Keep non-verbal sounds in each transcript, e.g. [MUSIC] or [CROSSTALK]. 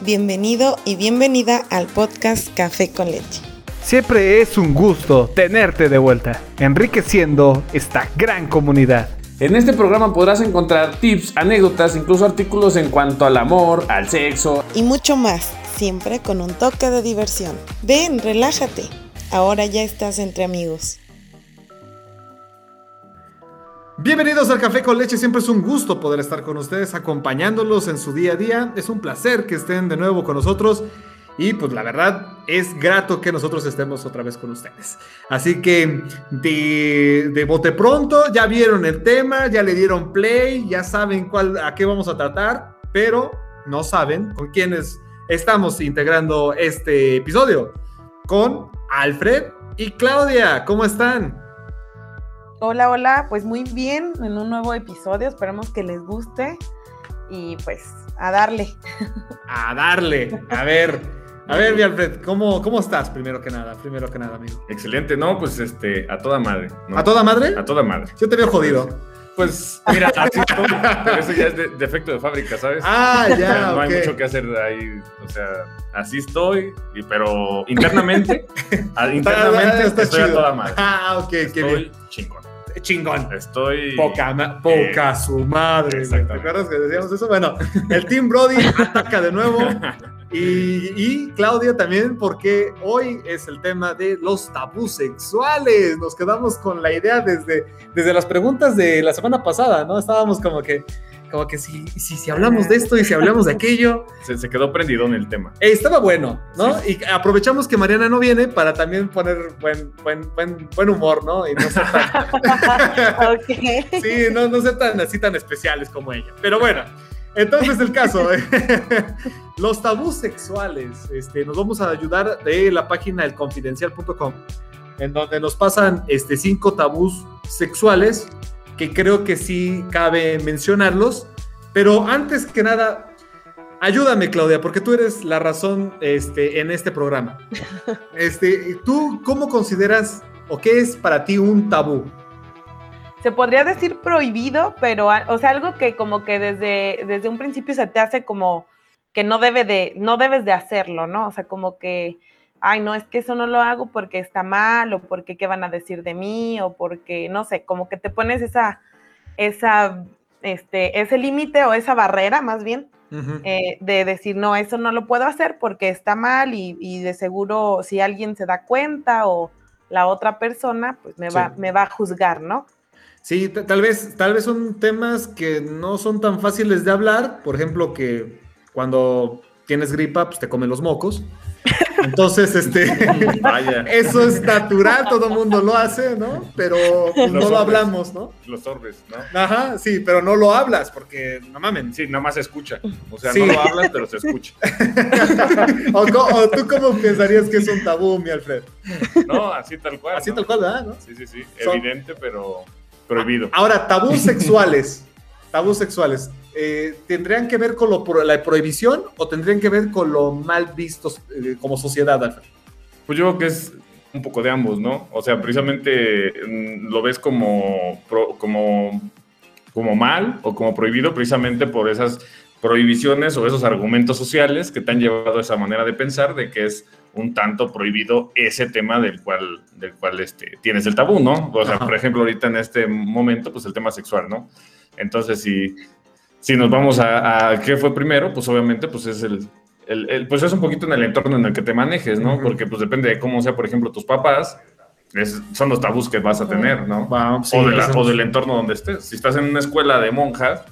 Bienvenido y bienvenida al podcast Café con leche. Siempre es un gusto tenerte de vuelta, enriqueciendo esta gran comunidad. En este programa podrás encontrar tips, anécdotas, incluso artículos en cuanto al amor, al sexo y mucho más, siempre con un toque de diversión. Ven, relájate. Ahora ya estás entre amigos. Bienvenidos al Café con Leche, siempre es un gusto poder estar con ustedes acompañándolos en su día a día. Es un placer que estén de nuevo con nosotros y pues la verdad es grato que nosotros estemos otra vez con ustedes. Así que de, de bote pronto ya vieron el tema, ya le dieron play, ya saben cuál, a qué vamos a tratar, pero no saben con quiénes estamos integrando este episodio. Con Alfred y Claudia, ¿cómo están? Hola, hola, pues muy bien en un nuevo episodio, esperemos que les guste y pues a darle. A darle, a ver, a ver, mi Alfred, ¿cómo, ¿cómo estás primero que nada? Primero que nada, amigo. Excelente, no, pues este, a toda madre. ¿A toda madre? A toda madre. Yo te veo jodido. Pues mira, [LAUGHS] así estoy, pero eso ya es de, defecto de fábrica, ¿sabes? Ah, ya. no hay mucho que hacer ahí, o sea, así estoy, y, pero internamente, [LAUGHS] internamente está estoy chido. a toda madre. Ah, ok, qué bien. chingón. Chingón. Estoy. Poca, eh, su madre. ¿Te acuerdas que decíamos eso? Bueno, el Team Brody [LAUGHS] ataca de nuevo. Y, y Claudia también, porque hoy es el tema de los tabús sexuales. Nos quedamos con la idea desde, desde las preguntas de la semana pasada, ¿no? Estábamos como que, como que si, si, si hablamos de esto y si hablamos de aquello. [LAUGHS] Se, se quedó prendido en el tema. Eh, estaba bueno, ¿no? Y aprovechamos que Mariana no viene para también poner buen, buen, buen, buen humor, ¿no? Y no ser tan, [LAUGHS] ok. [LAUGHS] sí, no, no ser tan así tan especiales como ella. Pero bueno, entonces el caso, eh, los tabús sexuales, este, nos vamos a ayudar de la página elconfidencial.com, en donde nos pasan este, cinco tabús sexuales que creo que sí cabe mencionarlos. Pero antes que nada, ayúdame, Claudia, porque tú eres la razón este, en este programa. [LAUGHS] Este, ¿Tú cómo consideras o qué es para ti un tabú? Se podría decir prohibido, pero, o sea, algo que como que desde, desde un principio se te hace como que no debe de, no debes de hacerlo, ¿no? O sea, como que, ay, no, es que eso no lo hago porque está mal, o porque qué van a decir de mí, o porque, no sé, como que te pones esa, esa, este, ese límite o esa barrera, más bien, Ujú. eh, de decir, no, eso no lo puedo hacer porque está mal y, y de seguro si alguien se da cuenta o la otra persona, pues me va, Sí. me va a juzgar, ¿no? Sí, tal vez, tal vez son temas que no son tan fáciles de hablar. Por ejemplo, que cuando tienes gripa, pues te comen los mocos. Entonces, este, [LAUGHS] Vaya, eso es natural, todo el mundo lo hace, ¿no? Pero pues, no lo hablamos, ¿no? los orbes, ¿no? Ajá, sí, pero no lo hablas porque no mamen. Sí, nada más se escucha. O sea, Sí. no lo hablas, pero se escucha. [LAUGHS] o, tú cómo pensarías que es un tabú, mi Alfred? No, así tal cual. Así ¿no? tal cual, ¿verdad? ¿no? Sí, sí, sí. Son- Evidente, pero prohibido. Ahora, tabús sexuales. Tabús sexuales. Eh, ¿Tendrían que ver con lo la prohibición o tendrían que ver con lo mal vistos eh, como sociedad, Alfred? Pues yo creo que es un poco de ambos, ¿no? O sea, precisamente mm, lo ves como, como, como mal o como prohibido precisamente por esas prohibiciones o esos argumentos sociales que te han llevado a esa manera de pensar de que es un tanto prohibido ese tema del cual, del cual este, tienes el tabú, ¿no? O sea, Ajá. por ejemplo, ahorita en este momento, pues el tema sexual, ¿no? Entonces, si, si nos vamos a, a qué fue primero, pues obviamente pues es el, el- el- pues es un poquito en el entorno en el que te manejes, ¿no? Porque pues depende de cómo sea, por ejemplo, tus papás, es- son los tabús que vas a tener, ¿no? Va, sí, o, de la- eso- o del entorno donde estés. Si estás en una escuela de monjas,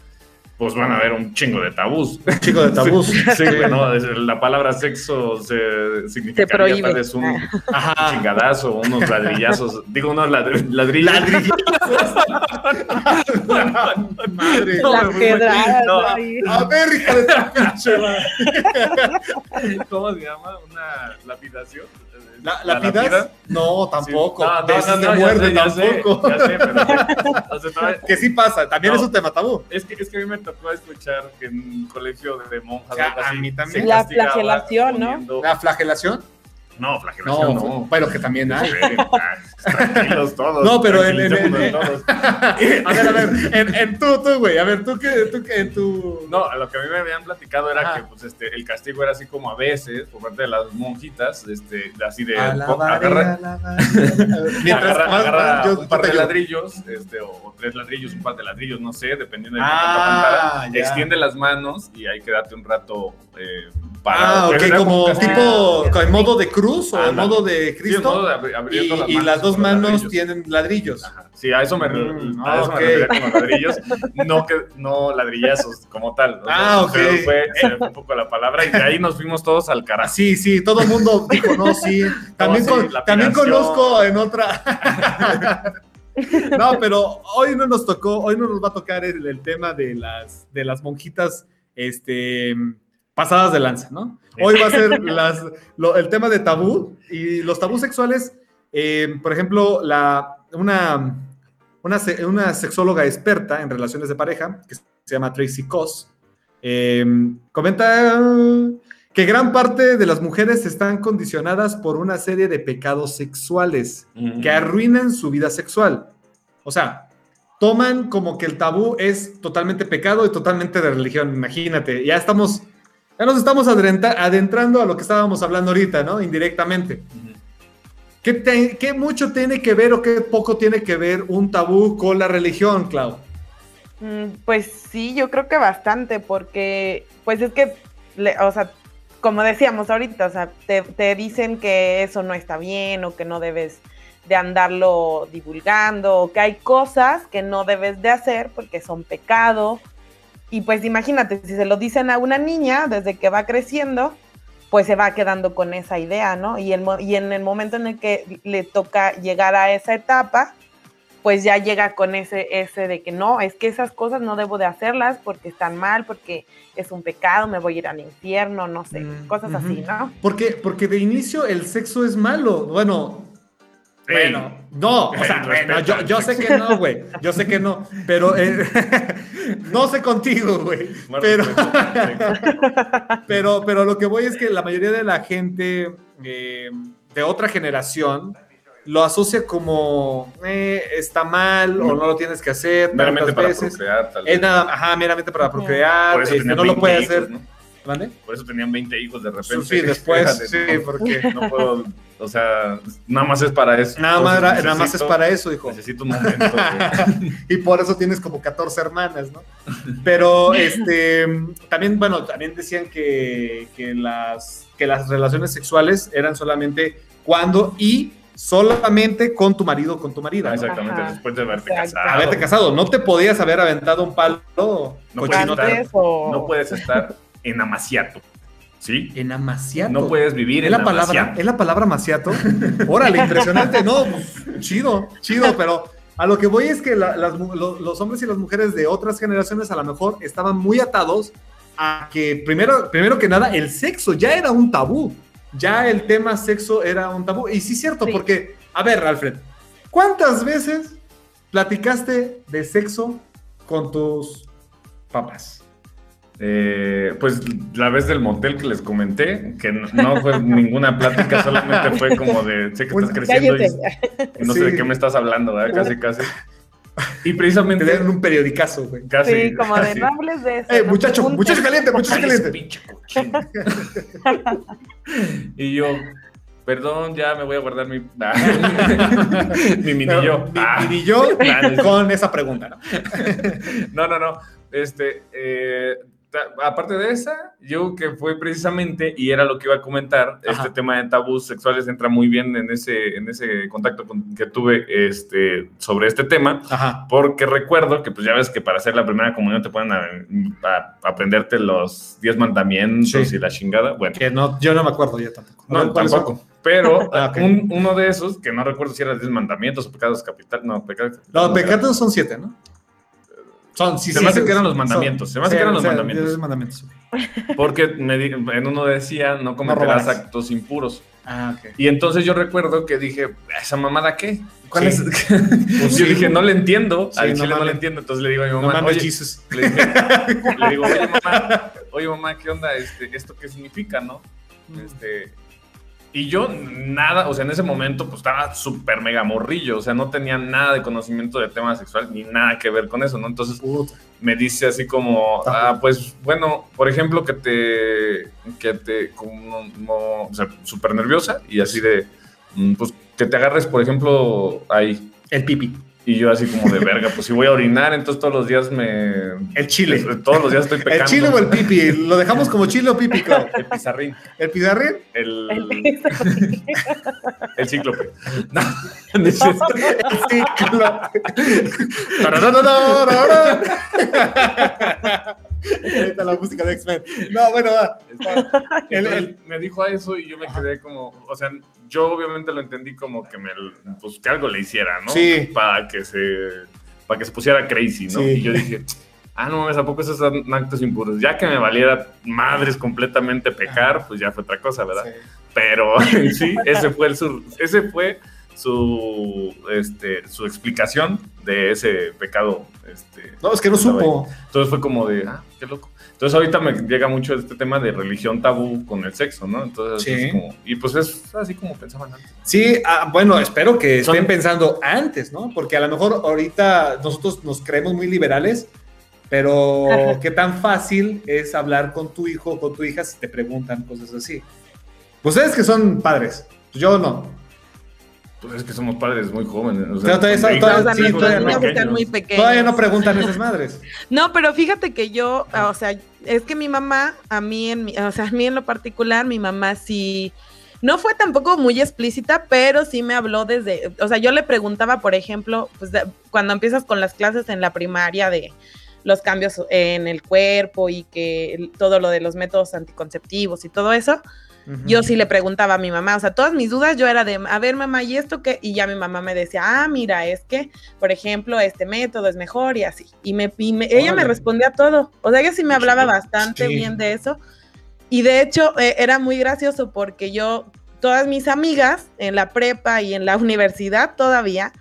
pues van a haber un chingo de tabús. chico de tabús. [LAUGHS] Sí, güey, ¿no? Es- La palabra sexo se significaría prohíbe. tal vez un Ajá. chingadazo, unos [LAUGHS] ladrillazos, digo unos ladr- ladrillos. Madre. [LAUGHS] No, Las pedradas no. A ver, hija de. ¿Cómo se llama? ¿Una lapidación? ¿La, ¿Lapidas? No, tampoco. Sí. No, no, De esas no, de no, ya muerte sé, ya sé, tampoco. Ya sé, pero. o sea, Que sí pasa, también No. es un tema tabú. es, que, es que a mí me tocó escuchar que en un colegio de monjas Ya, algo a mí también. La flagelación, ¿no? La flagelación. No, flagelación No, no. pero que también hay. Sí, Tranquilos todos. No, pero en- en- en- todos. [LAUGHS] A ver, a ver, en, tú, tú, güey, a ver, tú que, tú que tu... No, lo que a mí me habían platicado era que pues, este, el castigo era así como a veces, por parte de las monjitas, este, así de Alabaré, agarra. Mientras agarra, yo- un par de ladrillos, este, o, o tres ladrillos, un par de ladrillos, no sé, dependiendo de Ah, ya. extiende las manos y ahí quédate un rato eh, Ah, ok, Pero como tipo, en modo de cruz o en modo de Cristo. modo de abri- abriendo y, y las dos manos ladrillos. tienen ladrillos. Ajá. Sí, a eso me, Mm, a eso ok. me refería con los ladrillos, no, que, no ladrillazos como tal. ¿no? Ah, ok. Fue, me fue un poco la palabra y de ahí nos fuimos todos al carajo. Sí, sí, todo el mundo dijo, no, sí. [LAUGHS] También, conozco en otra. [LAUGHS] no, pero hoy no nos tocó, hoy no nos va a tocar el, el tema de las, de las monjitas este, pasadas de lanza, ¿no? Hoy va a ser [LAUGHS] las, lo- el tema de tabú y los tabús sexuales. eh, por ejemplo, la, una, una, una sexóloga experta en relaciones de pareja, que se llama Tracy Koss, eh, comenta que gran parte de las mujeres están condicionadas por una serie de pecados sexuales que arruinan su vida sexual. O sea, toman como que el tabú es totalmente pecado y totalmente de religión. Imagínate, ya estamos, ya nos estamos adentrando a lo que estábamos hablando ahorita, ¿no? Indirectamente. ¿Qué, te- qué mucho tiene que ver o qué poco tiene que ver un tabú con la religión, Clau? Mm, Pues sí, yo creo que bastante, porque pues es que, le- o sea, como decíamos ahorita, o sea, te, te dicen que eso no está bien o que no debes de andarlo divulgando o que hay cosas que no debes de hacer porque son pecado. Y pues imagínate, si se lo dicen a una niña desde que va creciendo, pues se va quedando con esa idea, ¿no? Y, el, y en el momento en el que le toca llegar a esa etapa, pues ya llega con ese, ese de que no, es que esas cosas no debo de hacerlas porque están mal, porque es un pecado, me voy a ir al infierno, no sé, Mm, cosas así, ¿no? Porque, porque de inicio el sexo es malo. Bueno. Bueno, no, o Ey, sea, bueno, respeta yo, sé que no, güey, yo sé que no, pero eh, [LAUGHS] no sé contigo, güey, pero, respeto. [LAUGHS] pero, pero lo que voy es que la mayoría de la gente eh, de otra generación lo asocia como eh, está mal o no lo tienes que hacer Meramente para veces. procrear, tal Es vez. nada, ajá, meramente para procrear, Por eso este, tenían no lo 20 puede hijos, hacer. ¿no? ¿Vale? Por eso tenían 20 hijos de repente. Sí, después, [LAUGHS] sí, porque No puedo, o sea, nada más es para eso. nada más, nada más es para eso, hijo. Necesito un momento. [LAUGHS] y por eso tienes como 14 hermanas, ¿no? Pero este también, bueno, también decían que, que las, que las relaciones sexuales eran solamente cuando y solamente con tu marido o con tu marida. Ah, ¿no? Exactamente, Ajá. después de haberte Exacto. casado. Haberte casado, no te podías haber aventado un palo No puedes o- No puedes estar en amaciato. ¿Sí? en amaciato. No puedes vivir ¿Es en la palabra? amaciato. ¿Es la palabra maciato? Órale, impresionante. No, pues, chido, chido, pero a lo que voy es que la- las mu- lo- los hombres y las mujeres de otras generaciones a lo mejor estaban muy atados a que primero, primero que nada el sexo ya era un tabú. Ya el tema sexo era un tabú. Y sí es cierto, Sí. porque, a ver, Alfred, ¿cuántas veces platicaste de sexo con tus papás? Eh, pues la vez del motel que les comenté, que no, no fue [LAUGHS] ninguna plática, solamente fue como de, sé que estás creciendo y, no sé de qué me estás hablando, ¿verdad? Casi, casi. Y Te precisamente... dieron un periodicazo, güey. Casi, Sí, como de no hables de eso. Eh, no muchacho, muchacho caliente, muchacho caliente. pinche [LAUGHS] y yo, perdón, ya me voy a guardar mi... [LAUGHS] mi mini yo. Ni, Ah. yo con esa pregunta, ¿no? No, no, no. Este, eh, aparte de esa, yo que fue precisamente, y era lo que iba a comentar, Ajá. este tema de tabús sexuales entra muy bien en ese, en ese contacto con- que tuve este, sobre este tema, Ajá. porque recuerdo que pues ya ves que para hacer la primera comunión te pueden a- a- aprenderte los 10 mandamientos Sí. y la chingada. Bueno, Que no, yo no me acuerdo ya tampoco. No, tampoco. Pero [LAUGHS] Ah, un- uno de esos, que no recuerdo si era 10 mandamientos o pecados capital, no, pecados Los no, pecados son siete, ¿no? Son, sí, Se sí, me hace que eran los son- mandamientos, se me hace que eran los mandamientos. mandamientos. Porque me en uno decía, no cometerás robarás. actos impuros. Ah, ok. Y entonces yo recuerdo que dije, ¿esa mamada qué? ¿Cuál Sí. es? [LAUGHS] Pues yo dije, no le entiendo. Sí, Al no chile no, mames. le entiendo. Entonces le digo a mi No mamá, mames, oye, Jesus. le, dije- [LAUGHS] le digo, oye mamá, oye mamá, ¿qué onda? Este, ¿Esto qué significa, no? Este, Y yo nada, o sea, en ese momento pues estaba súper mega morrillo, o sea, no tenía nada de conocimiento de tema sexual ni nada que ver con eso, ¿no? Entonces Puta. me dice así como, ah, pues bueno, por ejemplo, que te, que te, como, como, o sea, súper nerviosa y así de, mm, pues que te agarres, por ejemplo, ahí. El pipi. Y yo así como de verga, pues si voy a orinar, entonces todos los días me... El chile. Todos los días estoy pecando. ¿El chile o el pipi? ¿Lo dejamos como chile o pipi, Clau? El pizarrín. ¿El pizarrín? El, El- el cíclope. [LAUGHS] No, no es cierto. Claro. Tarararararara. Ahí está la música de X-Men. No, bueno, va. El- el- me dijo eso y yo me quedé como, o sea, yo obviamente lo entendí como que me, pues que algo le hiciera, ¿no? Sí. Para que se, para que se pusiera crazy, ¿no? Sí. Y yo dije, ah, no mames, ¿a poco esos son actos impuros? Ya que me valiera madres completamente pecar, pues ya fue otra cosa, ¿verdad? Sí. Pero [LAUGHS] sí, ese fue el su, ese fue su, este, su explicación de ese pecado, este, No, es que no supo. entonces fue como de, ah, qué loco. Entonces ahorita me llega mucho este tema de religión tabú con el sexo, ¿no? Entonces Sí. es como, y pues es así como pensaban antes. Sí, ah, bueno, espero que Son- estén pensando antes, ¿no? Porque a lo mejor ahorita nosotros nos creemos muy liberales, pero Ajá. qué tan fácil es hablar con tu hijo o con tu hija si te preguntan cosas así. Ustedes que son padres, yo no. Pues es que somos padres muy jóvenes. O Pero todavía son- sí, no. están muy pequeños. Todavía no preguntan esas madres. [LAUGHS] No, pero fíjate que yo, o sea, es que mi mamá, a mí, en mi- o sea, a mí en lo particular, mi mamá sí, no fue tampoco muy explícita, pero sí me habló desde, o sea, yo le preguntaba, por ejemplo, pues de- cuando empiezas con las clases en la primaria de los cambios en el cuerpo y que todo lo de los métodos anticonceptivos y todo eso, yo sí le preguntaba a mi mamá, o sea, todas mis dudas yo era de, a ver mamá, ¿y esto qué? Y ya mi mamá me decía, ah, mira, es que, por ejemplo, este método es mejor y así. Y, me, y me- ella me respondía todo, o sea, ella sí me hablaba bastante Sí. bien de eso. Y de hecho, eh, era muy gracioso porque yo, todas mis amigas en la prepa y en la [LAUGHS] universidad todavía,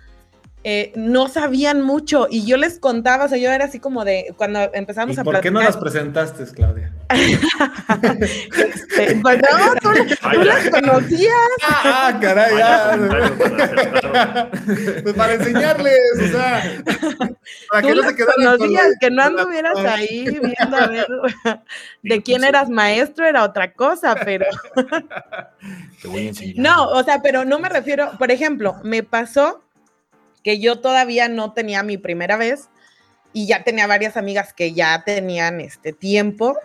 eh, no sabían mucho y yo les contaba, o sea, yo era así como de, cuando empezamos ¿Y a por qué no las presentaste, Claudia? Este, pues no, tú, tú las conocías. Ah, caray, comentario para aceptarlo. Pues para enseñarles, o sea, para Tú que no se quedaran con conocías, que no anduvieras ahí viendo a ver de quién eras maestro, era otra cosa, pero Te voy a enseñar. no, o sea, pero no me refiero, por ejemplo, me pasó que yo todavía no tenía mi primera vez y ya tenía varias amigas que ya tenían este tiempo,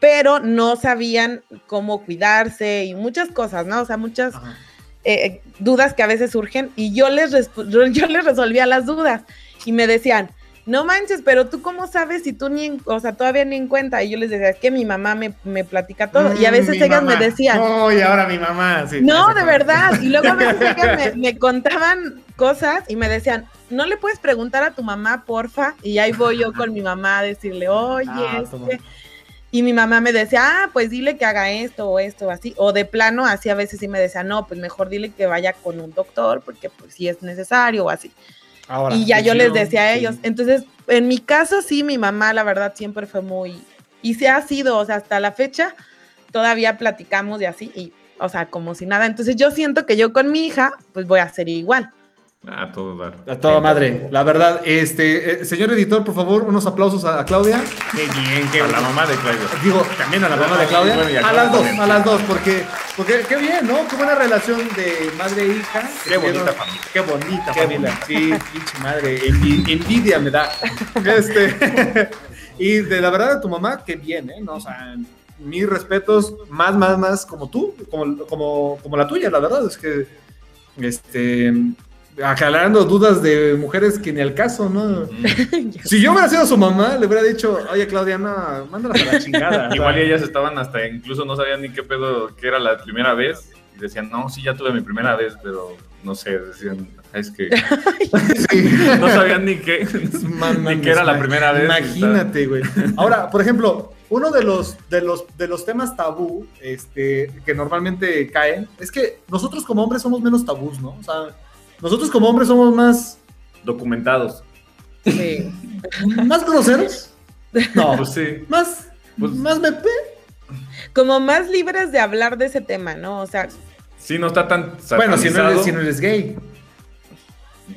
pero no sabían cómo cuidarse y muchas cosas, ¿no? O sea, muchas Ajá. eh, dudas que a veces surgen y yo les, yo les resolvía las dudas y me decían, no manches, pero tú cómo sabes si tú ni, o sea, todavía ni en cuenta. Y yo les decía, es que mi mamá me, me platica todo. y a Mm, veces ellas me decían, No, y ahora mi mamá. sí, no, de verdad. Y luego a veces [LAUGHS] ellas me, me contaban cosas y me decían, no le puedes preguntar a tu mamá, porfa. Y ahí voy yo con mi mamá a decirle, oye, Ah, es toma. que-". Y mi mamá me decía, ah, pues dile que haga esto o esto, así. O de plano, así a veces sí me decía, no, pues mejor dile que vaya con un doctor, porque pues si es necesario o así. Ahora, y ya yo les decía a sí. ellos. Entonces, en mi caso, sí, mi mamá, la verdad, siempre fue muy. Y se ha sido, o sea, hasta la fecha, todavía platicamos de así, y, o sea, como si nada. Entonces, yo siento que yo con mi hija, pues voy a ser igual. Ah, todo dar. A toda madre, la verdad. Este, eh, señor editor, por favor, unos aplausos a, a Claudia. Qué bien, qué A la mamá de Claudio. Digo, también a la mamá de Claudia. bueno, a A Claudia las dos, también. a las dos, porque, porque qué bien, ¿no? Qué buena relación de madre e hija. Qué bonita familia. Qué bonita Qué familia. Sí, pinche madre. envi- envidia me da. [LAUGHS] Este, [LAUGHS] y de la verdad de tu mamá, qué bien, ¿eh? ¿No? O sea, mis respetos, más, más, más como tú, como, como, como la tuya, la verdad. Es que, este, aclarando dudas de mujeres que ni al caso, ¿no? [LAUGHS] Si yo hubiera sido su mamá, le hubiera dicho, oye, Claudia, no, mándalas a la [LAUGHS] chingada. Igual y ellas estaban hasta, incluso no sabían ni qué pedo, que era la primera vez. Y decían, no, sí, ya tuve mi primera vez, pero no sé, decían, es que [LAUGHS] Sí. no sabían ni qué, Man, ni que era la primera vez. Imagínate, güey. Ahora, por ejemplo, uno de los, de los, de los temas tabú este, que normalmente caen es que nosotros como hombres somos menos tabús, ¿no? O sea, nosotros como hombres somos más, Documentados. Sí. más groseros. No, Pues sí. más, Pues- más me Como más libres de hablar de ese tema, ¿no? O sea, sí no está tan Bueno, si no, eres, si no eres gay.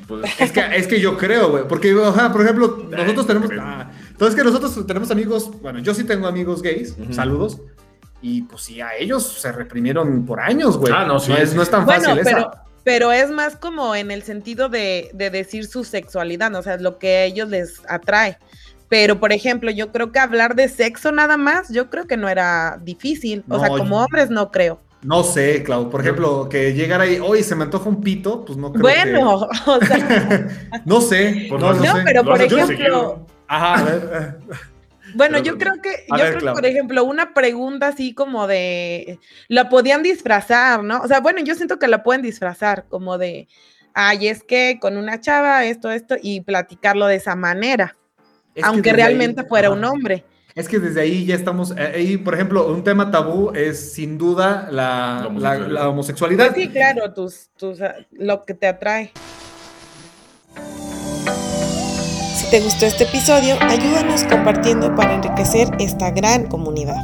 Pues, [LAUGHS] Es que, es que yo creo, güey. Porque, ajá, por ejemplo, nosotros tenemos. ah, entonces, que nosotros tenemos amigos. Bueno, yo sí tengo amigos gays. Saludos. Y pues sí, a ellos se reprimieron por años, güey. Ah, no, sí, es, sí. no es tan Bueno, fácil esa. Pero, es más como en el sentido de, de decir su sexualidad, ¿no? o sea, lo que a ellos les atrae. Pero, por ejemplo, yo creo que hablar de sexo nada más, yo creo que no era difícil. O sea, como yo- hombres no creo. No sé, Clau. Por ejemplo, que llegara ahí, oye, se me antoja un pito, pues no creo Bueno, [LAUGHS] o sea, [LAUGHS] no sé. Pues no, no, no sé. pero Lo por ejemplo, seguido. Ajá, a ver. [LAUGHS] Bueno, Pero- yo creo que, A yo ver, creo que, por ejemplo, una pregunta así como de, la podían disfrazar, ¿no? O sea, bueno, yo siento que la pueden disfrazar, como de, ay, es que con una chava, esto, esto, y platicarlo de esa manera, es aunque ahí- realmente fuera un hombre. Es que desde ahí ya estamos, eh, ahí, por ejemplo, un tema tabú es sin duda la, La la- la homosexualidad. homosexualidad. Pues sí, claro, tus, tus, ah, lo que te atrae. Te gustó este episodio, ayúdanos compartiendo para enriquecer esta gran comunidad.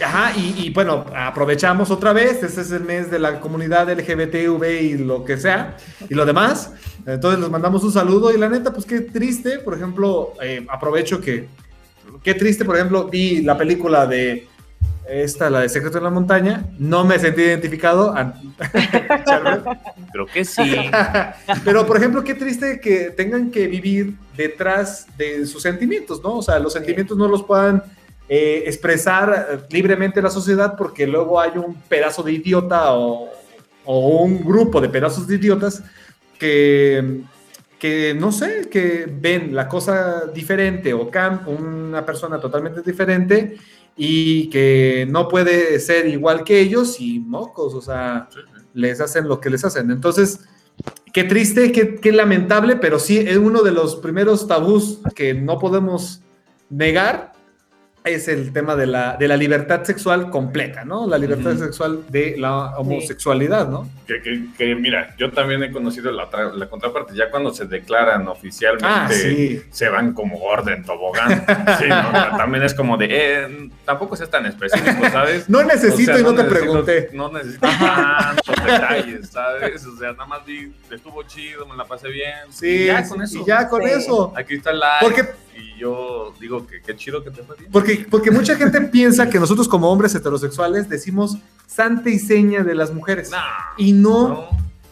Ajá, y, bueno, aprovechamos otra vez, este es el mes de la comunidad LGBTV y lo que sea, y lo demás. Entonces les mandamos un saludo y la neta, pues qué triste, por ejemplo, eh, aprovecho que, qué triste, por ejemplo, vi la película de esta, la de Secreto en la Montaña, no me sentí identificado. [LAUGHS] Creo que sí. [LAUGHS] Pero, por ejemplo, qué triste que tengan que vivir detrás de sus sentimientos, ¿no? O sea, los sentimientos no los puedan eh, expresar eh, libremente en la sociedad porque luego hay un pedazo de idiota o, o un grupo de pedazos de idiotas que, que, no sé, que ven la cosa diferente o cam una persona totalmente diferente y que no puede ser igual que ellos y mocos, o sea, les hacen lo que les hacen. Entonces, qué triste, qué, qué lamentable, pero sí es uno de los primeros tabús que no podemos negar. Es el tema de la, de la libertad sexual completa, ¿no? La libertad sexual de la homosexualidad, ¿no? Que, que- que, mira, yo también he conocido la, otra- la contraparte. Ya cuando se declaran oficialmente, Ah, sí. se van como orden tobogán. Sí, ¿no? también es como de, eh, tampoco seas tan específico, ¿sabes? No necesito O sea, y no, te necesito- pregunté. No necesito tantos detalles, ¿sabes? O sea, nada más vi, estuvo chido, me la pasé bien. Sí, y ya con eso. y ya con Sí. eso. Aquí está el like. Porque- Y yo digo que qué chido que te fue bien. Porque, porque mucha gente piensa que nosotros como hombres heterosexuales decimos santa y seña de las mujeres. Nah, Y no, no,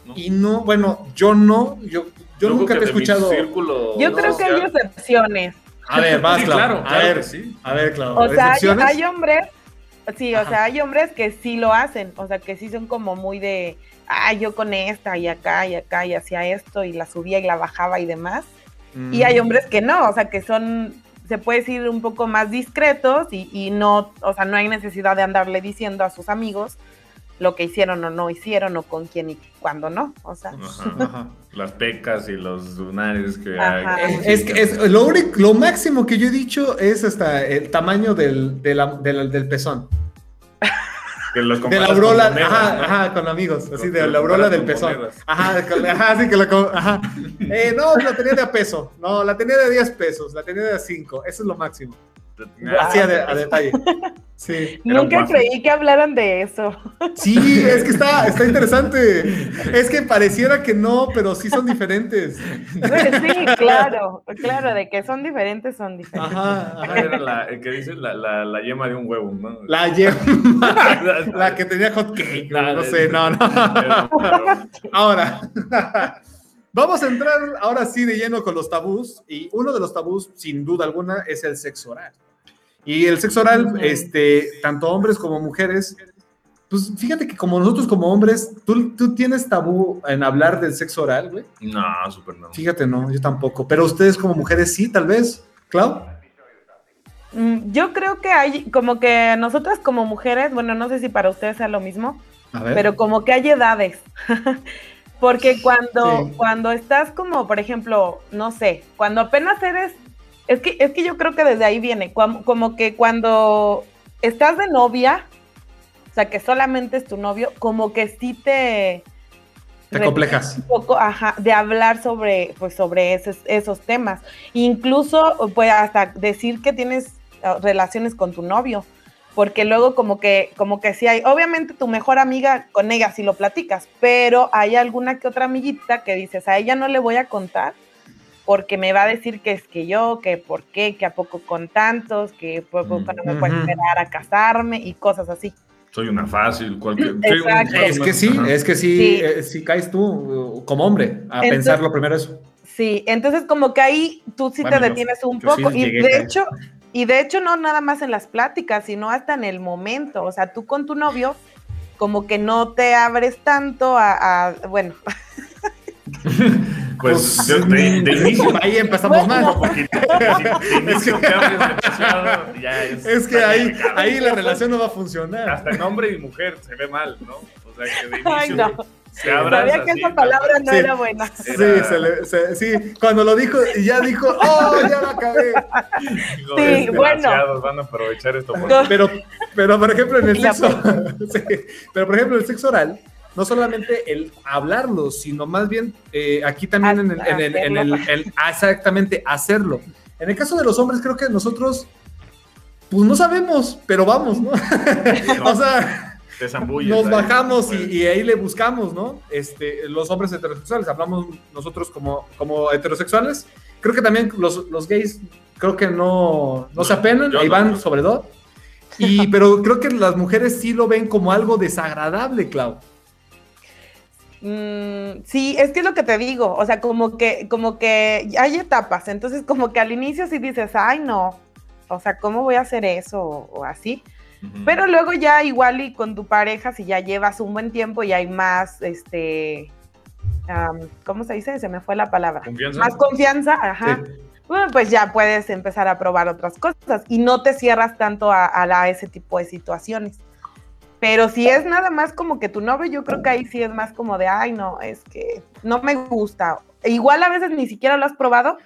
no. y no, bueno, yo no, yo, yo nunca te he escuchado. círculo Yo creo que hay excepciones. A ver, vas, Sí, claro, a claro ver, sí. a ver, Clau. O sea, hay, hombres, sí, o Ajá. sea, hay hombres que sí lo hacen, o sea, que sí son como muy de, ah, yo con esta y acá y acá y hacía esto y la subía y la bajaba y demás. Y hay Mm. hombres que no, o sea, que son, se puede decir un poco más discretos y, y no, o sea, no hay necesidad de andarle diciendo a sus amigos lo que hicieron o no hicieron o con quién y cuándo no, o sea. Ajá. Ajá. Las pecas y los lunares que Ajá. hay. Eh, Es, que es lo único, lo máximo que yo he dicho es hasta el tamaño del, de la- del, del pezón. Que los De la aurola, monedas, ajá, ¿no? ajá, con amigos, así de la aurola del pezón. monedas. Ajá, con- [LAUGHS] ajá, sí que la, co- ajá. Eh, no, la tenía de a peso, no, la tenía de 10 pesos, la tenía de a 5, eso es lo máximo. Así a, de- a detalle. [LAUGHS] Sí. Nunca creí que hablaran de eso. Sí, es que está, está interesante. Es que pareciera que no, pero sí son diferentes. Sí, claro, claro, de que son diferentes, son diferentes. Ajá, ¿Cuál ajá. era la, el que dice la, la, la yema de un huevo, ¿no? La yema, [LAUGHS] la que tenía hot cake, no sé, no, no. Ahora, vamos a entrar ahora sí de lleno con los tabús. Y uno de los tabús, sin duda alguna, es el sexo oral. Y el sexo oral, este, tanto hombres como mujeres, pues fíjate que como nosotros como hombres, ¿tú, tú tienes tabú en hablar del sexo oral, güey? No, súper no. Fíjate, no, yo tampoco. Pero ustedes como mujeres sí, tal vez. ¿Clau? Mm, Yo creo que hay, como que nosotras como mujeres, bueno, no sé si para ustedes sea lo mismo, A ver. pero como que hay edades. [LAUGHS] Porque cuando, Sí. cuando estás como, por ejemplo, no sé, cuando apenas eres, es que, es que yo creo que desde ahí viene, como que cuando estás de novia, o sea, que solamente es tu novio, como que sí te... Te complejas. un poco, ajá, de hablar sobre, pues, sobre esos, esos temas. Incluso, pues, hasta decir que tienes relaciones con tu novio, porque luego como que, como que sí hay, obviamente tu mejor amiga con ella si lo platicas, pero hay alguna que otra amiguita que dices, a ella no le voy a contar porque me va a decir que es que yo, que por qué, que a poco con tantos, que poco no me puedo esperar a casarme y cosas así. Soy una fácil, cualquier. Es que sí, es que sí, eh, si caes tú uh, como hombre a pensar lo primero eso. Sí, entonces como que ahí tú sí te detienes un poco y de hecho y de hecho no nada más en las pláticas, sino hasta en el momento, o sea, tú con tu novio como que no te abres tanto a, a bueno, [LAUGHS] Pues, pues de, inicio. Ahí empezamos mal. es, que ahí, ahí la relación no va a funcionar. Hasta en hombre y mujer se ve mal, ¿no? O sea, que de inicio. Ay, no. Se Sabía que esa palabra no era buena. Sí, se le, sí, cuando lo dijo, y ya dijo, ¡oh, ya la acabé! sí, bueno. van a aprovechar esto. Pero, pero, por ejemplo, en el sexo, [LAUGHS] sí, pero por ejemplo, en el sexo oral, no solamente el hablarlo, sino más bien eh, aquí también en el, en el, exactamente hacerlo. En el caso de los hombres, creo que nosotros, pues no sabemos, pero vamos, ¿no? [LAUGHS] o sea, nos bajamos y, ahí le buscamos, ¿no? Este, los hombres heterosexuales, hablamos nosotros como, como heterosexuales. Creo que también los, los gays, creo que no, no se apenan, ahí van sobre todo. Y, pero creo que las mujeres sí lo ven como algo desagradable, Clau. Mm, sí, es que es lo que te digo, o sea, como que, como que hay etapas, entonces como que al inicio sí dices, ay no, o sea, ¿cómo voy a hacer eso? O, así. Pero luego ya igual y con tu pareja, si ya llevas un buen tiempo y hay más, este, ¿cómo se dice? Se me fue la palabra. ¿Confianza? Más confianza, ajá. Bueno, pues ya puedes empezar a probar otras cosas y no te cierras tanto a, a ese tipo de situaciones. Pero si es nada más como que tu novio, yo creo que ahí sí es más como de, ay, no, es que no me gusta. Igual a veces ni siquiera lo has probado,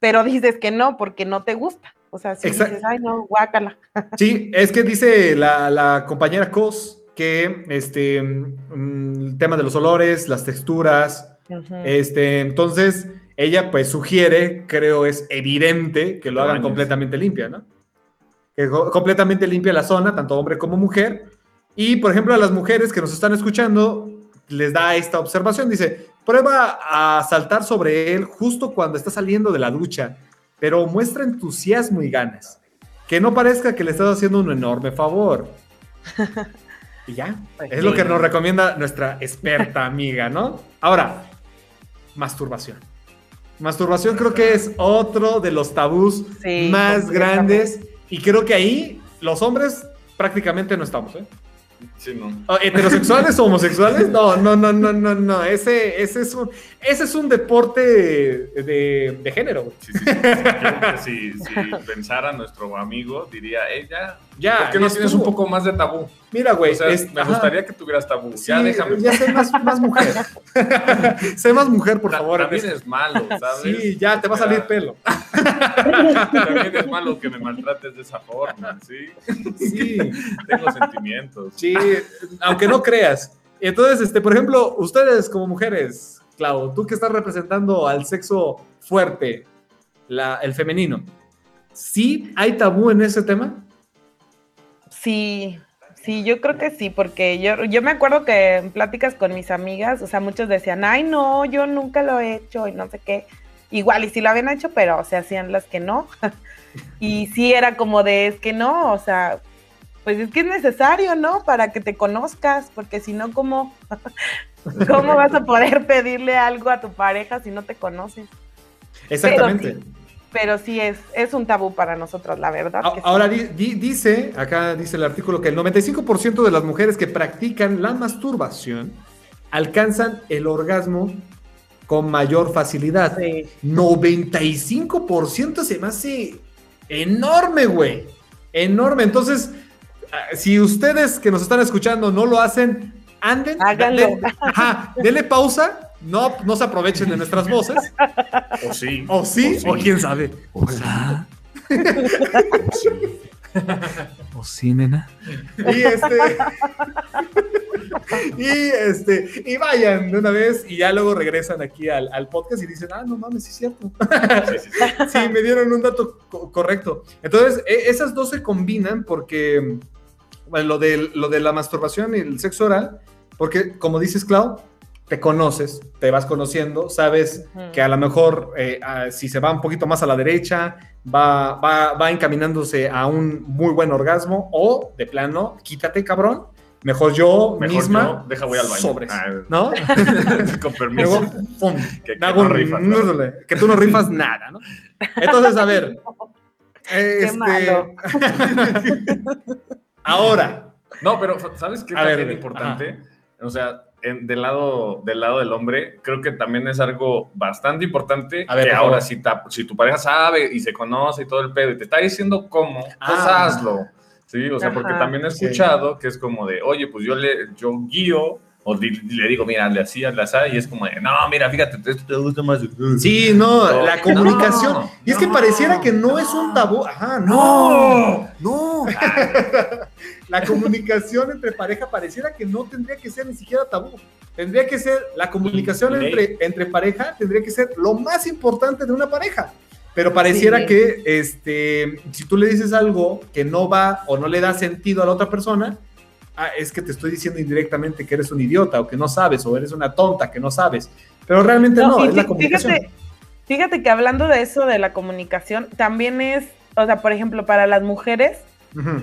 pero dices que no porque no te gusta. O sea, si dices, ay, no, guácala. [LAUGHS] Sí, es que dice la, compañera Cos que este, mm, el tema de los olores, las texturas, este, entonces ella pues sugiere, creo es evidente, que lo hagan completamente limpia, ¿no? Que completamente limpia la zona, tanto hombre como mujer, y, por ejemplo, a las mujeres que nos están escuchando, les da esta observación. Dice, prueba a saltar sobre él justo cuando está saliendo de la ducha, pero muestra entusiasmo y ganas. Que no parezca que le estás haciendo un enorme favor. [LAUGHS] Y ya, es lo que nos recomienda nuestra experta [LAUGHS] amiga, ¿no? Ahora, masturbación. Masturbación creo que es otro de los tabús más grandes y creo que ahí los hombres prácticamente no estamos, ¿eh? Oh, ¿Heterosexuales o homosexuales? No, no, no, no, no, no. Ese, ese, es, un, ese es un deporte de, de género. si, si [LAUGHS] pensara nuestro amigo, diría, ella, ya, ¿por qué no tienes un poco más de tabú? Mira, güey. me gustaría que tuvieras tabú. ya déjame. Ya sé más, más mujer. [LAUGHS] sé más mujer, por favor. También es malo, ¿sabes? Sí, ya te va a salir pelo. [LAUGHS] también es malo que me maltrates de esa forma, ¿sí? Sí. [LAUGHS] Tengo sentimientos. Sí, aunque no creas. Entonces, este, por ejemplo, ustedes como mujeres, Clau, tú que estás representando al sexo fuerte, la, el femenino, ¿sí hay tabú en ese tema? Sí, sí, yo creo que sí, porque yo, yo me acuerdo que en pláticas con mis amigas, o sea, muchos decían, ay, no, yo nunca lo he hecho y no sé qué. Igual, y sí lo habían hecho, pero se hacían las que no. [LAUGHS] y sí era como de, es que no, o sea, pues es que es necesario, ¿no? Para que te conozcas, porque si no, ¿cómo, [LAUGHS] ¿cómo vas a poder pedirle algo a tu pareja si no te conoces? Exactamente pero sí es, es un tabú para nosotros, la verdad. Ahora dice, acá dice el artículo que el 95% de las mujeres que practican la masturbación alcanzan el orgasmo con mayor facilidad. 95% se me hace enorme, güey. Enorme. Entonces, ah, si ustedes que nos están escuchando no lo hacen, anden, háganlo. ajá, denle pausa no, no se aprovechen de nuestras voces. O sí. O sí, o, quién sabe. Hola. ¿O sí, nena? Y este. y este. Y vayan de una vez y ya luego regresan aquí al, al podcast y dicen, ah, no mames, sí es cierto. Sí, sí, sí. sí, me dieron un dato co- correcto. Entonces, e- esas dos se combinan porque bueno, lo, de, lo de la masturbación y el sexo oral, porque como dices, Clau, te conoces, te vas conociendo, sabes que a lo mejor eh, si se va un poquito más a la derecha, va, va, va encaminándose a un muy buen orgasmo o de plano, quítate cabrón, mejor yo Mejor misma, yo, deja voy al baño. sobres, Ah, ¿no? [LAUGHS] Con [LAUGHS] permiso. Luego, pum, Que- que hago no rifas, que tú no rifas nada, ¿no? Entonces, a ver. [LAUGHS] este, malo. ahora, No, pero ¿sabes qué güey, importante? O sea, en- del, lado, del lado del hombre, creo que también es algo bastante importante A ver, que ahora si, ta- si tu pareja sabe y se conoce y todo el pedo y te está diciendo cómo, pues Ah. hazlo. Sí, o sea, porque Ajá. también he Sí. escuchado que es como de, oye, pues yo le yo guío o le digo, mira, le hacía, le hacía, y es como de, no, mira, fíjate, esto te gusta más. sí, no, No, la comunicación. no, y es que no, pareciera que no, no. es un tabú. Ajá, No, no. [LAUGHS] la comunicación entre pareja pareciera que no tendría que ser ni siquiera tabú. Tendría que ser, la comunicación entre, entre pareja tendría que ser lo más importante de una pareja. Pero pareciera Sí. que este, si tú le dices algo que no va o no le da sentido a la otra persona, ah, es que te estoy diciendo indirectamente que eres un idiota o que no sabes o eres una tonta que no sabes. Pero realmente no, y es la comunicación. Fíjate, fíjate que hablando de eso de la comunicación, también es, o sea, por ejemplo, para las mujeres,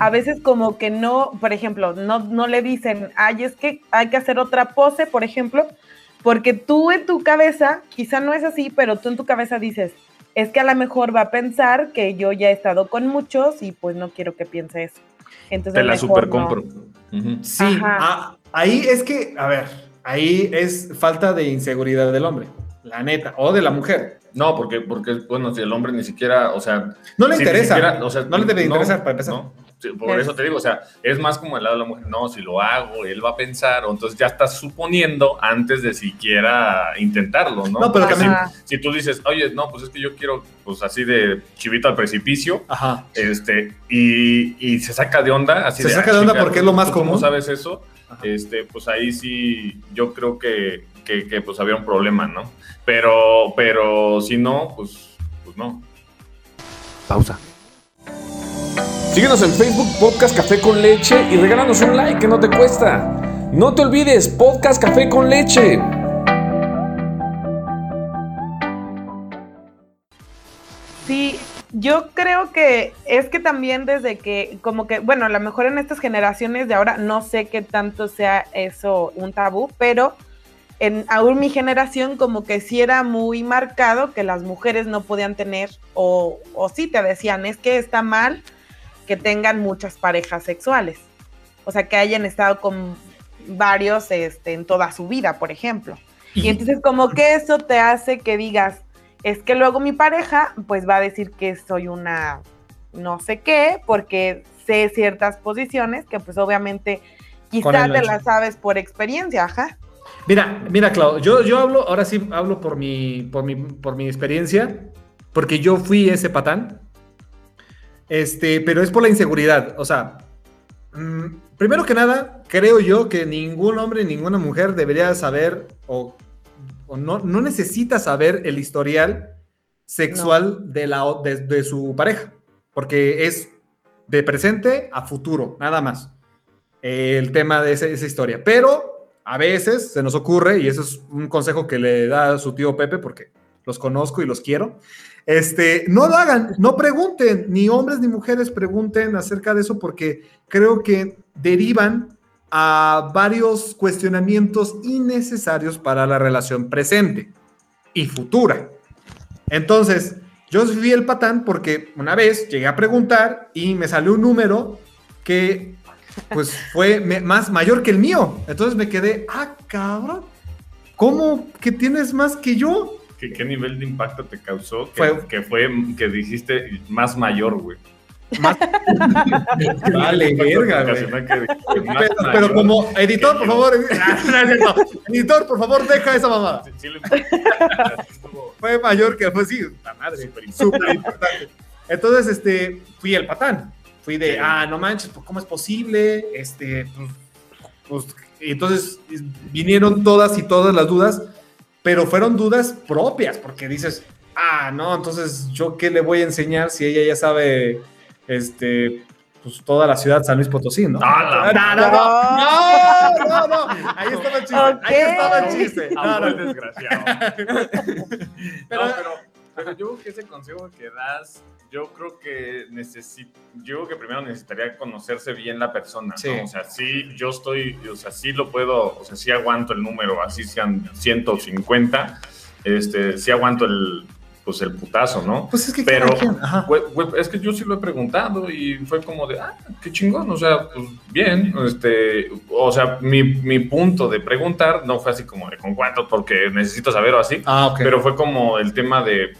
A veces como que no, por ejemplo, no, no le dicen, ay, es que hay que hacer otra pose, por ejemplo, porque tú en tu cabeza, quizá no es así, pero tú en tu cabeza dices, es que a lo mejor va a pensar que yo ya he estado con muchos y pues no quiero que piense eso. Entonces, Te la super no. compro. Sí, ah, ahí es que, a ver, ahí es falta de inseguridad del hombre, la neta, o de la mujer. No, porque, porque, bueno, si el hombre ni siquiera, o sea, No le si interesa. siquiera, o sea, no le debe interesar para empezar. no. Sí, por Es- eso te digo, o sea, es más como el lado de la mujer, no, si lo hago, él va a pensar, o entonces ya estás suponiendo antes de siquiera intentarlo, ¿no? No, pero Porque también- Ajá. si, si tú dices, oye, no, pues es que yo quiero, pues así de chivito al precipicio, Ajá. este, y, y se saca de onda, así Se de, saca "Ah, de onda porque es lo más ¿tú cómo común". sabes eso? Ajá. Este, pues ahí sí, yo creo que, que, que, pues había un problema, ¿no? Pero, pero si no, pues, pues no. Pausa. Síguenos en Facebook Podcast Café con Leche y regálanos un like que no te cuesta. No te olvides, Podcast Café con Leche. Sí, yo creo que es que también desde que, como que, bueno, a lo mejor en estas generaciones de ahora no sé qué tanto sea eso un tabú, pero en aún mi generación como que sí era muy marcado que las mujeres no podían tener, o, o sí te decían, es que está mal que tengan muchas parejas sexuales. O sea, que hayan estado con varios este, en toda su vida, por ejemplo. Y entonces como que eso te hace que digas, es que luego mi pareja pues va a decir que soy una no sé qué, porque sé ciertas posiciones que pues obviamente Con quizá él lo te las sabes por experiencia, ajá. Mira, mira, Clau, yo, yo hablo, ahora sí hablo por mi, por mi, por mi experiencia, porque yo fui ese patán. Este, pero es por la inseguridad. O sea, mm, primero que nada, creo yo que ningún hombre, ninguna mujer debería saber o, o no, no necesita saber el historial sexual de, la, de su pareja, porque es de presente a futuro, nada más. eh, el tema de ese- esa historia. Pero a veces se nos ocurre, y eso es un consejo que le da su tío Pepe, porque los conozco y los quiero. Este, no lo hagan, no pregunten, ni hombres ni mujeres pregunten acerca de eso, porque creo que derivan a varios cuestionamientos innecesarios para la relación presente y futura. Entonces, yo fui el patán porque una vez llegué a preguntar y me salió un número que pues fue más mayor que el mío. Entonces me quedé, ah, cabrón, ¿cómo que tienes más que yo? ¿Qué, qué nivel de impacto te causó? Que Fue- que, fue, que dijiste más mayor, güey. [LAUGHS] Vale, verga, güey. Más Pero, como editor, por favor, [LAUGHS] editor, por favor, deja esa mamada. Sí, sí [LAUGHS] Fue mayor que fue, sí, la madre, súper importante. Entonces, este, fui el patán. Fui de, Sí. ah, no manches, pues, ¿cómo es posible? Este, pues, pues, entonces vinieron todas y todas las dudas, pero fueron dudas propias, porque dices, ah, no, entonces yo qué le voy a enseñar si ella ya sabe, este, pues toda la ciudad San Luis Potosí, ¿no? ¡Ah, la no, no, no, no, no, ahí estaba el chiste, Ok. ahí estaba el chiste. No, no. pues, desgraciado. [LAUGHS] Pero- no, pero, pero yo creo que ese consejo que das, yo creo que necesito, yo creo que primero necesitaría conocerse bien la persona, Sí. ¿no? O sea, sí, yo estoy, o sea, sí lo puedo, o sea, sí aguanto el número, así sean 150, este, sí aguanto el, pues el putazo, ¿no? Pues es que Pero, es que yo sí lo he preguntado y fue como de, ah, qué chingón, o sea, pues bien, este, o sea, mi, mi punto de preguntar no fue así como de con cuánto, porque necesito saber o así, Ah, pero fue como el tema de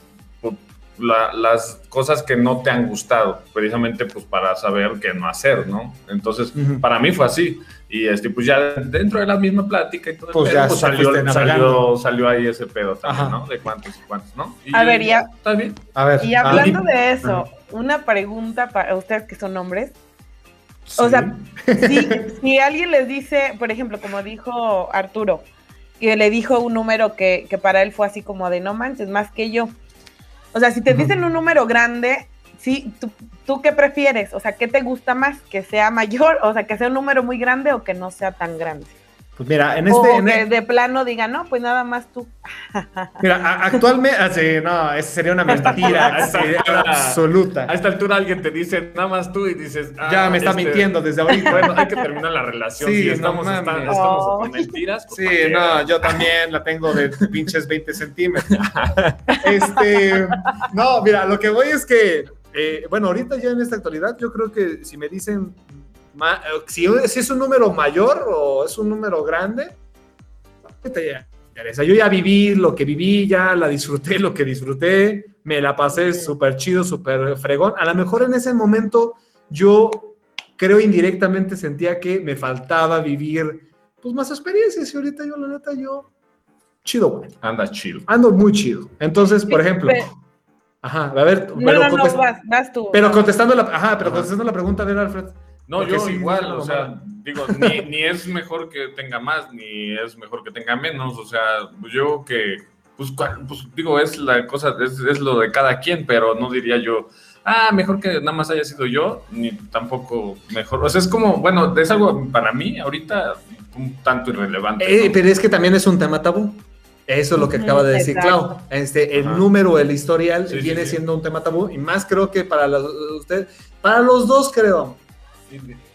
la- las cosas que no te han gustado, precisamente pues para saber qué no hacer, ¿no? Entonces, para mí fue así. Y este, pues ya dentro de la misma plática y todo el Pues pedo, ya pues se salió, salió, salió ahí ese pedo también, Ajá. ¿no? De cuántos y cuántos, ¿no? Y A ver, ya- Está bien. A ver. Y ah, hablando de eso, una pregunta para ustedes que son hombres. O sea, si, si alguien les dice, por ejemplo, como dijo Arturo, y le dijo un número que, que para él fue así como de no manches, más que yo. O sea, si te dicen un número grande, sí, ¿tú, ¿tú qué prefieres? O sea, ¿qué te gusta más? ¿Que sea mayor? O sea, que sea un número muy grande o que no sea tan grande. Pues mira, en o este. en que e- de plano diga, no, pues nada más tú. [LAUGHS] mira, actualmente. ah, sí, no, esa sería una mentira [LAUGHS] absoluta. A esta altura alguien te dice nada más tú y dices, ah, Ya me está este, mintiendo desde ahorita. Bueno, hay que terminar la relación. Sí, si estamos, no está- mames. estamos Oh. con mentiras. pues, Sí, no, yo también la tengo de pinches 20 centímetros. [LAUGHS] Este, no, mira, lo que voy es que, eh, bueno, ahorita ya en esta actualidad, yo creo que si me dicen, si, si es un número mayor o es un número grande, ¿qué te interesa? Yo ya viví lo que viví, ya la disfruté lo que disfruté, me la pasé súper chido, súper fregón. A lo mejor en ese momento yo creo indirectamente sentía que me faltaba vivir pues más experiencias y ahorita yo la neta yo chido, güey. Anda chido. Ando muy chido. Entonces, por ejemplo, ajá, a ver, No, pero, no, no, vas, vas tú. pero contestando la, ajá, pero Ajá. contestando la pregunta, a ver, Alfred. No, Porque yo sí, igual, no, o sea, no. [LAUGHS] digo, ni, ni es mejor que tenga más, ni es mejor que tenga menos, o sea, yo que, pues, cual- pues, digo, es la cosa, es, es lo de cada quien, pero no diría yo, ah, mejor que nada más haya sido yo, ni tampoco mejor, o sea, es como, bueno, es algo para mí ahorita un tanto irrelevante. Eh, ¿no? pero es que también es un tema tabú. Eso es lo que acaba de decir. Clau. Este, el Ajá. número, el historial, sí, viene sí. siendo un tema tabú. Y más creo que para los, usted, para los dos, creo,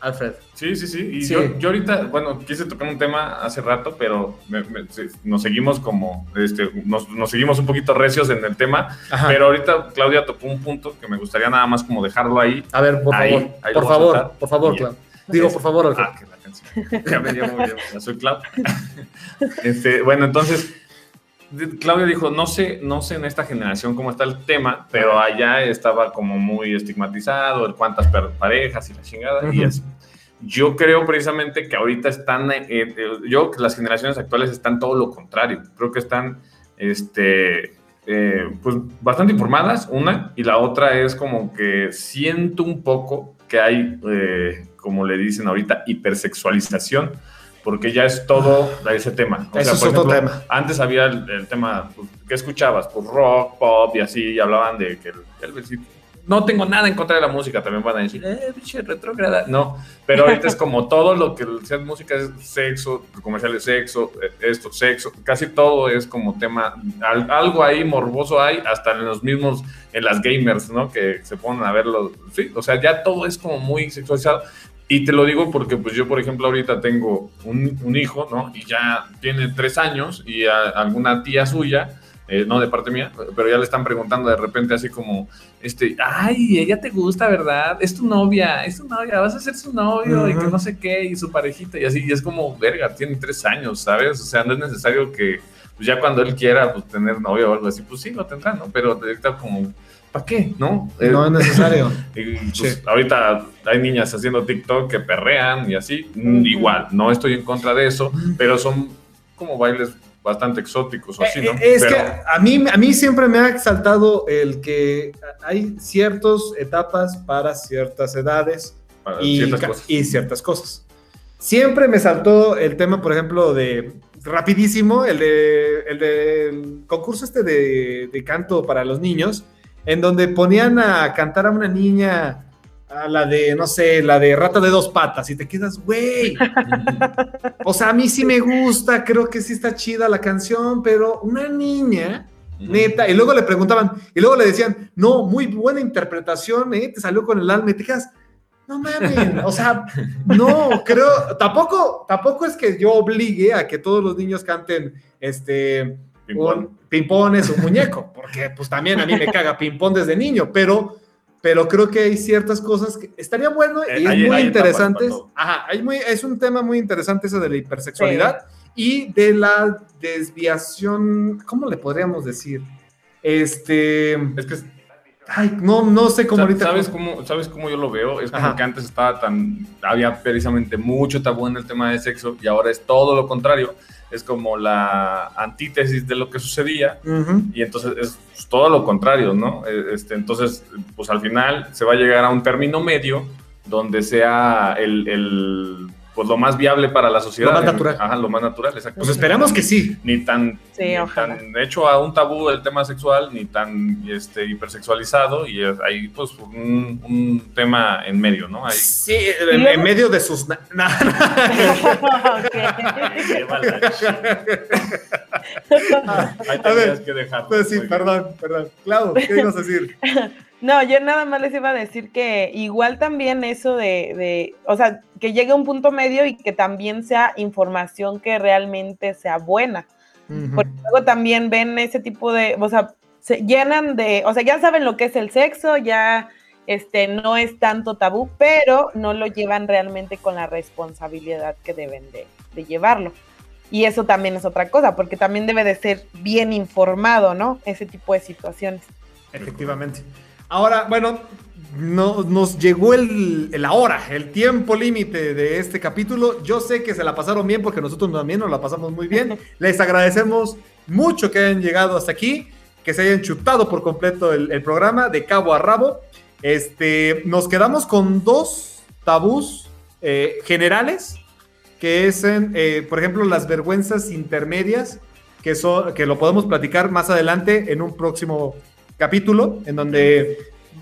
Alfred. Sí, sí, sí. Y Sí. Yo, yo ahorita, bueno, quise tocar un tema hace rato, pero me- me- nos seguimos como, este, nos, nos seguimos un poquito recios en el tema, Ajá. pero ahorita Claudia tocó un punto que me gustaría nada más como dejarlo ahí. a ver, por Ahí, favor, ahí por favor, soltar. por favor, Y- Clau. Digo, por favor, Alfred. Ah, que la canción. [LAUGHS] Ya me llamo, ya, ya soy Clau. [LAUGHS] Este, bueno, entonces, Claudia dijo, no sé, no sé en esta generación cómo está el tema, pero allá estaba como muy estigmatizado, el cuántas parejas y la chingada, y así. Yo creo precisamente que ahorita están, eh, eh, yo que las generaciones actuales están todo lo contrario. Creo que están, este, eh, pues bastante informadas, una, y la otra es como que siento un poco que hay, eh, como le dicen ahorita, hipersexualización, porque ya es todo ese tema. O Eso es por otro tema. Antes había el, el tema, pues, ¿qué escuchabas? Pues rock, pop y así, y hablaban de que el, el No tengo nada en contra de la música, también van a decir, eh, pinche retrógrada. No, pero ahorita es como todo lo que sea música es sexo, comercial de sexo, eh, esto, sexo, casi todo es como tema, al- algo ahí morboso hay, hasta en los mismos, en las gamers, ¿no? Que se ponen a verlo, sí, o sea, ya todo es como muy sexualizado. Y te lo digo porque, pues yo, por ejemplo, ahorita tengo un, un hijo, ¿no? Y ya tiene tres años y a- alguna tía suya, eh, no de parte mía, pero ya le están preguntando de repente así como, este, ay, ella te gusta, ¿verdad? Es tu novia, es tu novia, vas a ser su novio y que no sé qué, y su parejita, y así, y es como, verga, tiene tres años, ¿sabes? O sea, no es necesario que, pues ya cuando él quiera, pues tener novio o algo así, pues sí, lo tendrá, ¿no? Pero ahorita como, ¿para qué? ¿No? Eh, No es necesario. [LAUGHS] y, pues, Sí. Ahorita hay niñas haciendo TikTok que perrean y así. Mm. Igual, no estoy en contra de eso, pero son como bailes bastante exóticos o así, ¿no? Eh, Es Pero- que a mí, a mí siempre me ha exaltado el que hay ciertas etapas para ciertas edades para y, ciertas ca- cosas. y ciertas cosas. Siempre me saltó el tema, por ejemplo, de rapidísimo, el de el del concurso este de, de canto para los niños, en donde ponían a cantar a una niña a la de, no sé, la de rata de dos patas, y te quedas, güey. [LAUGHS] O sea, a mí sí me gusta, creo que sí está chida la canción, pero una niña, neta, y luego le preguntaban, y luego le decían, no, muy buena interpretación, ¿eh? te salió con el alma, y te quedas, no mames, o sea, no, creo, tampoco, tampoco es que yo obligue a que todos los niños canten, este. Un ping-pong es un muñeco, porque pues también a mí me caga ping-pong desde niño, pero, pero creo que hay ciertas cosas que estaría bueno y Eh, es hay- muy hay etapas interesantes. para todo. Ajá, hay muy, es un tema muy interesante eso de la hipersexualidad y de la desviación, ¿cómo le podríamos decir? Este, Es que ay, no, no sé cómo ahorita. ¿Sabes cómo, ¿Sabes cómo yo lo veo? Es como Ajá. que antes estaba tan. Había precisamente mucho tabú en el tema de sexo y ahora es todo lo contrario. Es como la antítesis de lo que sucedía y entonces es pues, todo lo contrario, ¿no? Eh, Este, entonces, pues al final se va a llegar a un término medio donde sea el. el, pues lo más viable para la sociedad. Lo más natural. Ajá, lo más natural, exacto. Pues esperamos que sí. Ni tan, Sí, ni ojalá. tan hecho a un tabú el tema sexual, ni tan este, hipersexualizado, y ahí pues un, un tema en medio, ¿no? Ahí Sí, en, medio de sus. na- na- [LAUGHS] Ahí A ver, tenías que dejarlo. Pues sí, perdón, perdón. Claro, ¿qué ibas a decir? [LAUGHS] No, yo nada más les iba a decir que igual también eso de, de, o sea, que llegue a un punto medio y que también sea información que realmente sea buena. Porque luego también ven ese tipo de, o sea, se llenan de, o sea, ya saben lo que es el sexo, ya este no es tanto tabú, pero no lo llevan realmente con la responsabilidad que deben de, de llevarlo. Y eso también es otra cosa, porque también debe de ser bien informado, ¿no? Ese tipo de situaciones. Efectivamente. Ahora, bueno, no, nos llegó el, la hora, el tiempo límite de este capítulo. Yo sé que se la pasaron bien porque nosotros también nos la pasamos muy bien. [LAUGHS] Les agradecemos mucho que hayan llegado hasta aquí, que se hayan chutado por completo el, el programa de cabo a rabo. Este, nos quedamos con dos tabús eh, generales, que es, en, eh, por ejemplo, las vergüenzas intermedias, que, son, que lo podemos platicar más adelante en un próximo capítulo, en donde,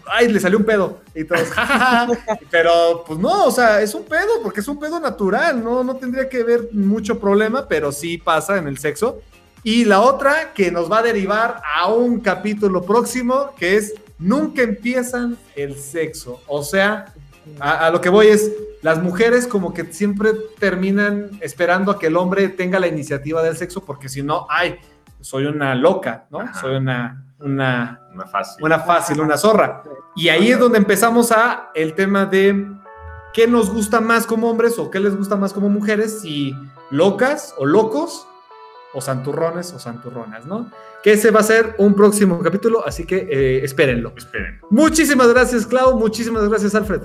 ay, le salió un pedo, y todos, "Ja, ja, ja". [LAUGHS] pero pues no, o sea, es un pedo, porque es un pedo natural, no, no tendría que haber mucho problema, pero sí pasa en el sexo. Y la otra que nos va a derivar a un capítulo próximo, que es nunca empiezan el sexo. O sea, a, a lo que voy es, las mujeres como que siempre terminan esperando a que el hombre tenga la iniciativa del sexo, porque si no, ay, soy una loca, ¿no? Soy una, una, Una fácil. una fácil, una zorra. Y ahí es donde empezamos a el tema de qué nos gusta más como hombres o qué les gusta más como mujeres, si locas o locos o santurrones o santurronas, ¿no? Que ese va a ser un próximo capítulo, así que eh, espérenlo. Esperen. Muchísimas gracias, Clau. Muchísimas gracias, Alfred.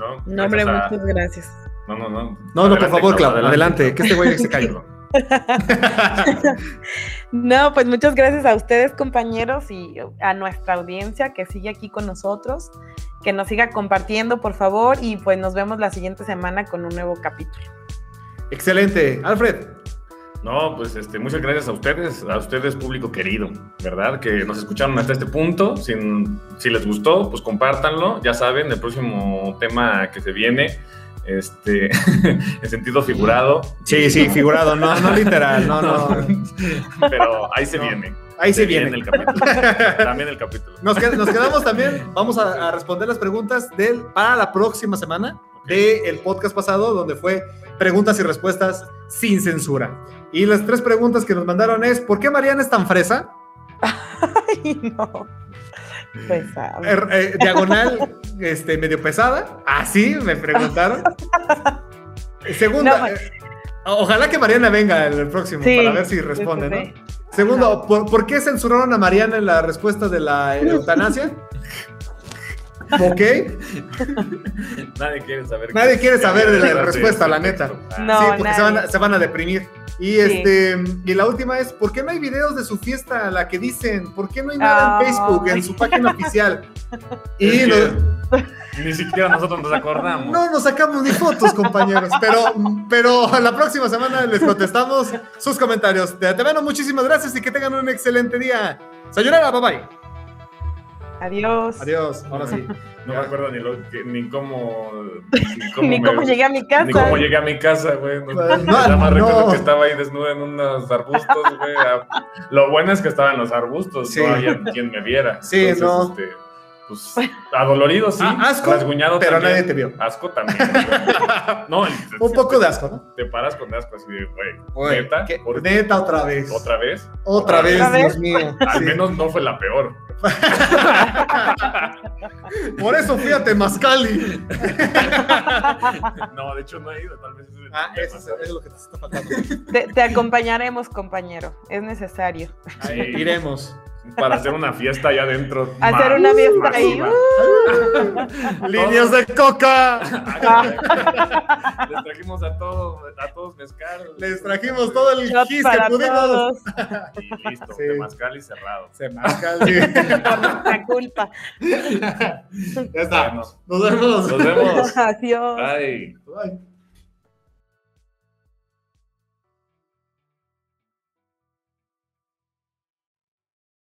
¿no? No, hombre, Gracias a- muchas gracias. No, no, no. No, no, por Adelante, favor, Clau, Clau, adelante, que este güey se caiga. [LAUGHS] No, pues muchas gracias a ustedes, compañeros, y a nuestra audiencia que sigue aquí con nosotros, que nos siga compartiendo, por favor, y pues nos vemos la siguiente semana con un nuevo capítulo. Excelente. Alfred, No, pues este, muchas gracias a ustedes, a ustedes, público querido, ¿verdad? Que nos escucharon hasta este punto. Si, si les gustó, pues compártanlo. Ya saben, el próximo tema que se viene, este, [LAUGHS] en sentido figurado. Sí, sí, figurado, no, no literal, no, no. [LAUGHS] Pero ahí se No. viene. Ahí se viene. el capítulo. También el capítulo. Nos, qued- nos quedamos también, [LAUGHS] vamos a, a responder las preguntas del, para la próxima semana del podcast pasado, donde fue preguntas y respuestas sin censura. Y las tres preguntas que nos mandaron es, ¿por qué Mariana es tan fresa? Ay, no. Pues, ah, Er- eh, diagonal, este, medio pesada. Así me preguntaron. Segunda, No, eh, ojalá que Mariana venga el, el próximo sí, para ver si responde, sí, ¿no? Segundo, ¿por, por qué censuraron a Mariana en la respuesta de la eutanasia? ¿Ok? Nadie quiere saber. Nadie quiere saber de la Sí, respuesta, la neta. Ah, No. sí, porque se van, a, se van a deprimir. Y Sí. este y la última es, ¿por qué no hay videos de su fiesta, la que dicen? ¿Por qué no hay nada en Ay. Facebook, en su página oficial? [LAUGHS] Y que Ni siquiera nosotros nos acordamos. no nos sacamos ni fotos, compañeros. Pero, pero la próxima semana les contestamos sus comentarios. De antemano, muchísimas gracias y que tengan un excelente día. Sayonara, bye bye. Adiós. Adiós, ahora sí. [LAUGHS] No me acuerdo ni, lo que- ni cómo. Ni Ni cómo me- llegué a mi casa. Ni cómo llegué a mi casa, güey. No, no, nada más no. recuerdo que estaba ahí desnuda en unos arbustos, güey. Ah, Lo bueno es que estaba en los arbustos, Sí. no había quien me viera. Sí, no. este, pues, adolorido, sí. Ah, asco, rasguñado pero también. nadie te vio. Asco también. No, Un poco de asco, ¿no? Te paras con asco así de, güey. ¿Neta? ¿qué? ¿Por- Neta, otra vez. ¿Otra vez? Otra vez, ¿Otra Dios mío. Al Sí. menos no fue la peor. [LAUGHS] Por eso fui a Temazcali. [LAUGHS] No, de hecho no he ido, tal vez. es Ah, problema, eso es, lo que te está faltando. Te, te acompañaremos, compañero. Es necesario. Iremos. Para hacer una fiesta allá adentro. Hacer una fiesta ahí. masiva. Líneas de coca. Les trajimos a todos, a todos mezcal. Les trajimos todo el Shot gis que pudimos. todos. Y listo, Sí. temazcal y cerrado. Temazcali. Por nuestra culpa. ya está. Nos vemos. nos vemos. Adiós. Bye. Bye.